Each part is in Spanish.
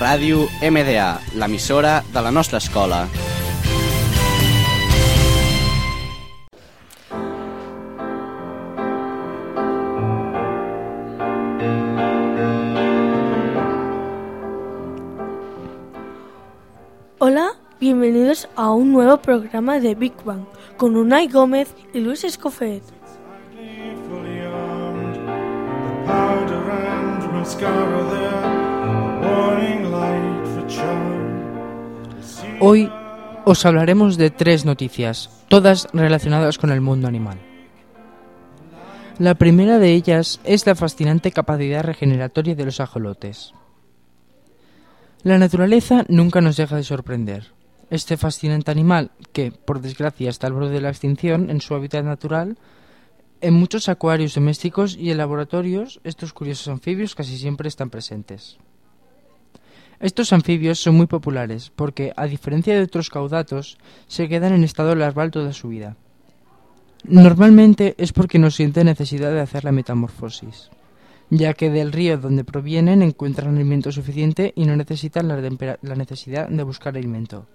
Ràdio MDA, l'emissora de la nostra escola. Hola, bienvenidos a un nuevo programa de Big Bang con Unai Gómez y Luis Escofet. fully armed. The powder and mascara there, Hoy os hablaremos de tres noticias, todas relacionadas con el mundo animal. La primera de ellas es la fascinante capacidad regeneratoria de los ajolotes. La naturaleza nunca nos deja de sorprender. Este fascinante animal, que por desgracia está al borde de la extinción en su hábitat natural, en muchos acuarios domésticos y en laboratorios estos curiosos anfibios casi siempre están presentes. Estos anfibios son muy populares porque, a diferencia de otros caudatos, se quedan en estado larval toda su vida. Normalmente es porque no sienten necesidad de hacer la metamorfosis, ya que del río donde provienen encuentran alimento suficiente y no necesitan la, la necesidad de buscar alimento.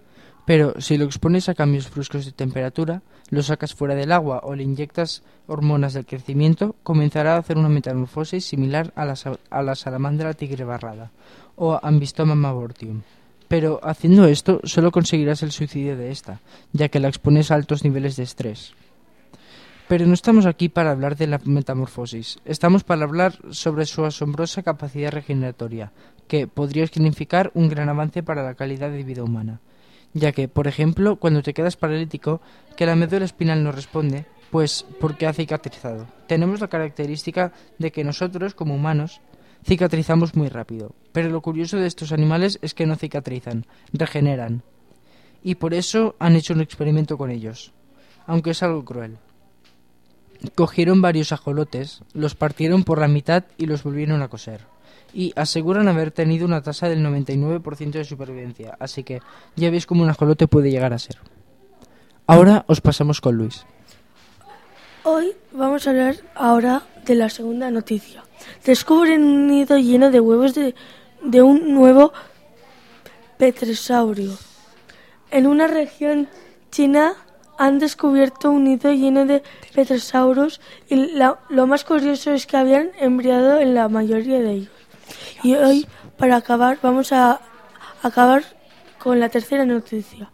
Pero si lo expones a cambios bruscos de temperatura, lo sacas fuera del agua o le inyectas hormonas del crecimiento, comenzará a hacer una metamorfosis similar a la, a la salamandra tigre barrada o Ambistoma mavortium. Pero haciendo esto solo conseguirás el suicidio de esta, ya que la expones a altos niveles de estrés. Pero no estamos aquí para hablar de la metamorfosis, estamos para hablar sobre su asombrosa capacidad regeneratoria, que podría significar un gran avance para la calidad de vida humana, ya que, por ejemplo, cuando te quedas paralítico, que la médula espinal no responde, pues porque ha cicatrizado. Tenemos la característica de que nosotros, como humanos, cicatrizamos muy rápido, pero lo curioso de estos animales es que no cicatrizan, regeneran. Y por eso han hecho un experimento con ellos, aunque es algo cruel. Cogieron varios ajolotes, los partieron por la mitad y los volvieron a coser. Y aseguran haber tenido una tasa del 99% de supervivencia, así que ya veis cómo un ajolote puede llegar a ser. Ahora os pasamos con Luis. Hoy vamos a hablar ahora de la segunda noticia. Descubren un nido lleno de huevos de, de un nuevo petrosaurio. En una región china han descubierto un nido lleno de petrosaurus y la- lo más curioso es que habían embriado en la mayoría de ellos. Y hoy, para acabar, vamos a acabar con la tercera noticia.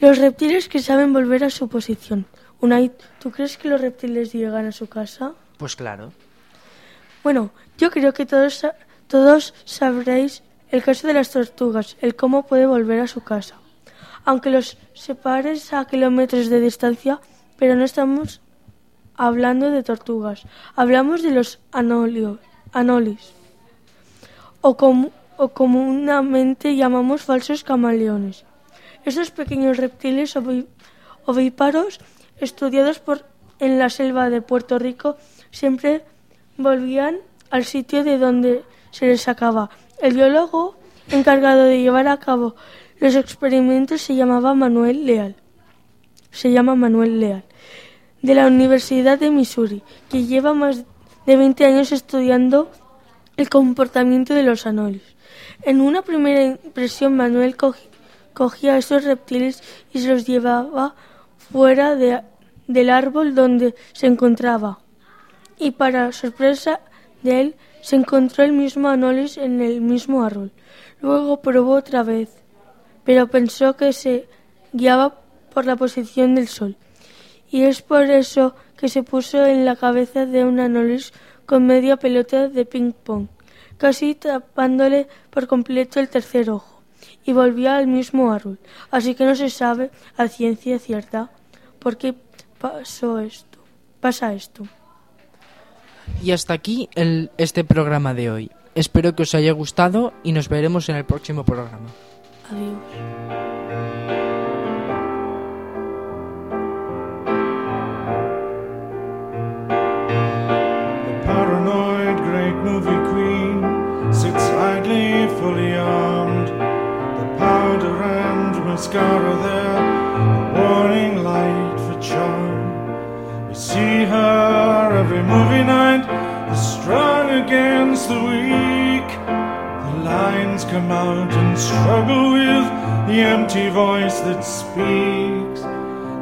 Los reptiles que saben volver a su posición. Unai, ¿tú crees que los reptiles llegan a su casa? Pues claro. Bueno, yo creo que todos, todos sabréis el caso de las tortugas, el cómo puede volver a su casa. Aunque los separes a kilómetros de distancia, pero no estamos hablando de tortugas, hablamos de los anolio- anolis, o, o comúnmente llamamos falsos camaleones. Estos pequeños reptiles ovíparos estudiados por en la selva de Puerto Rico siempre volvían al sitio de donde se les sacaba. El biólogo encargado de llevar a cabo los experimentos se llamaba Manuel Leal. Se llama Manuel Leal, de la Universidad de Missouri, que lleva más de 20 años estudiando el comportamiento de los anolis. En una primera impresión, Manuel cogía a estos reptiles y se los llevaba fuera de- del árbol donde se encontraba. Y para sorpresa de él, se encontró el mismo anolis en el mismo árbol. Luego probó otra vez, pero pensó que se guiaba por la posición del sol. Y es por eso que se puso en la cabeza de un anolis con media pelota de ping-pong, casi tapándole por completo el tercer ojo, y volvió al mismo árbol. Así que no se sabe a ciencia cierta por qué pasó esto. Pasa esto. Y hasta aquí el, este programa de hoy. Espero que os haya gustado y nos veremos en el próximo programa. Adiós. Mascara there, a warning light for charm. We see her every movie night, the strong against the weak. The lines come out and struggle with the empty voice that speaks,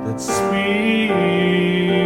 that speaks.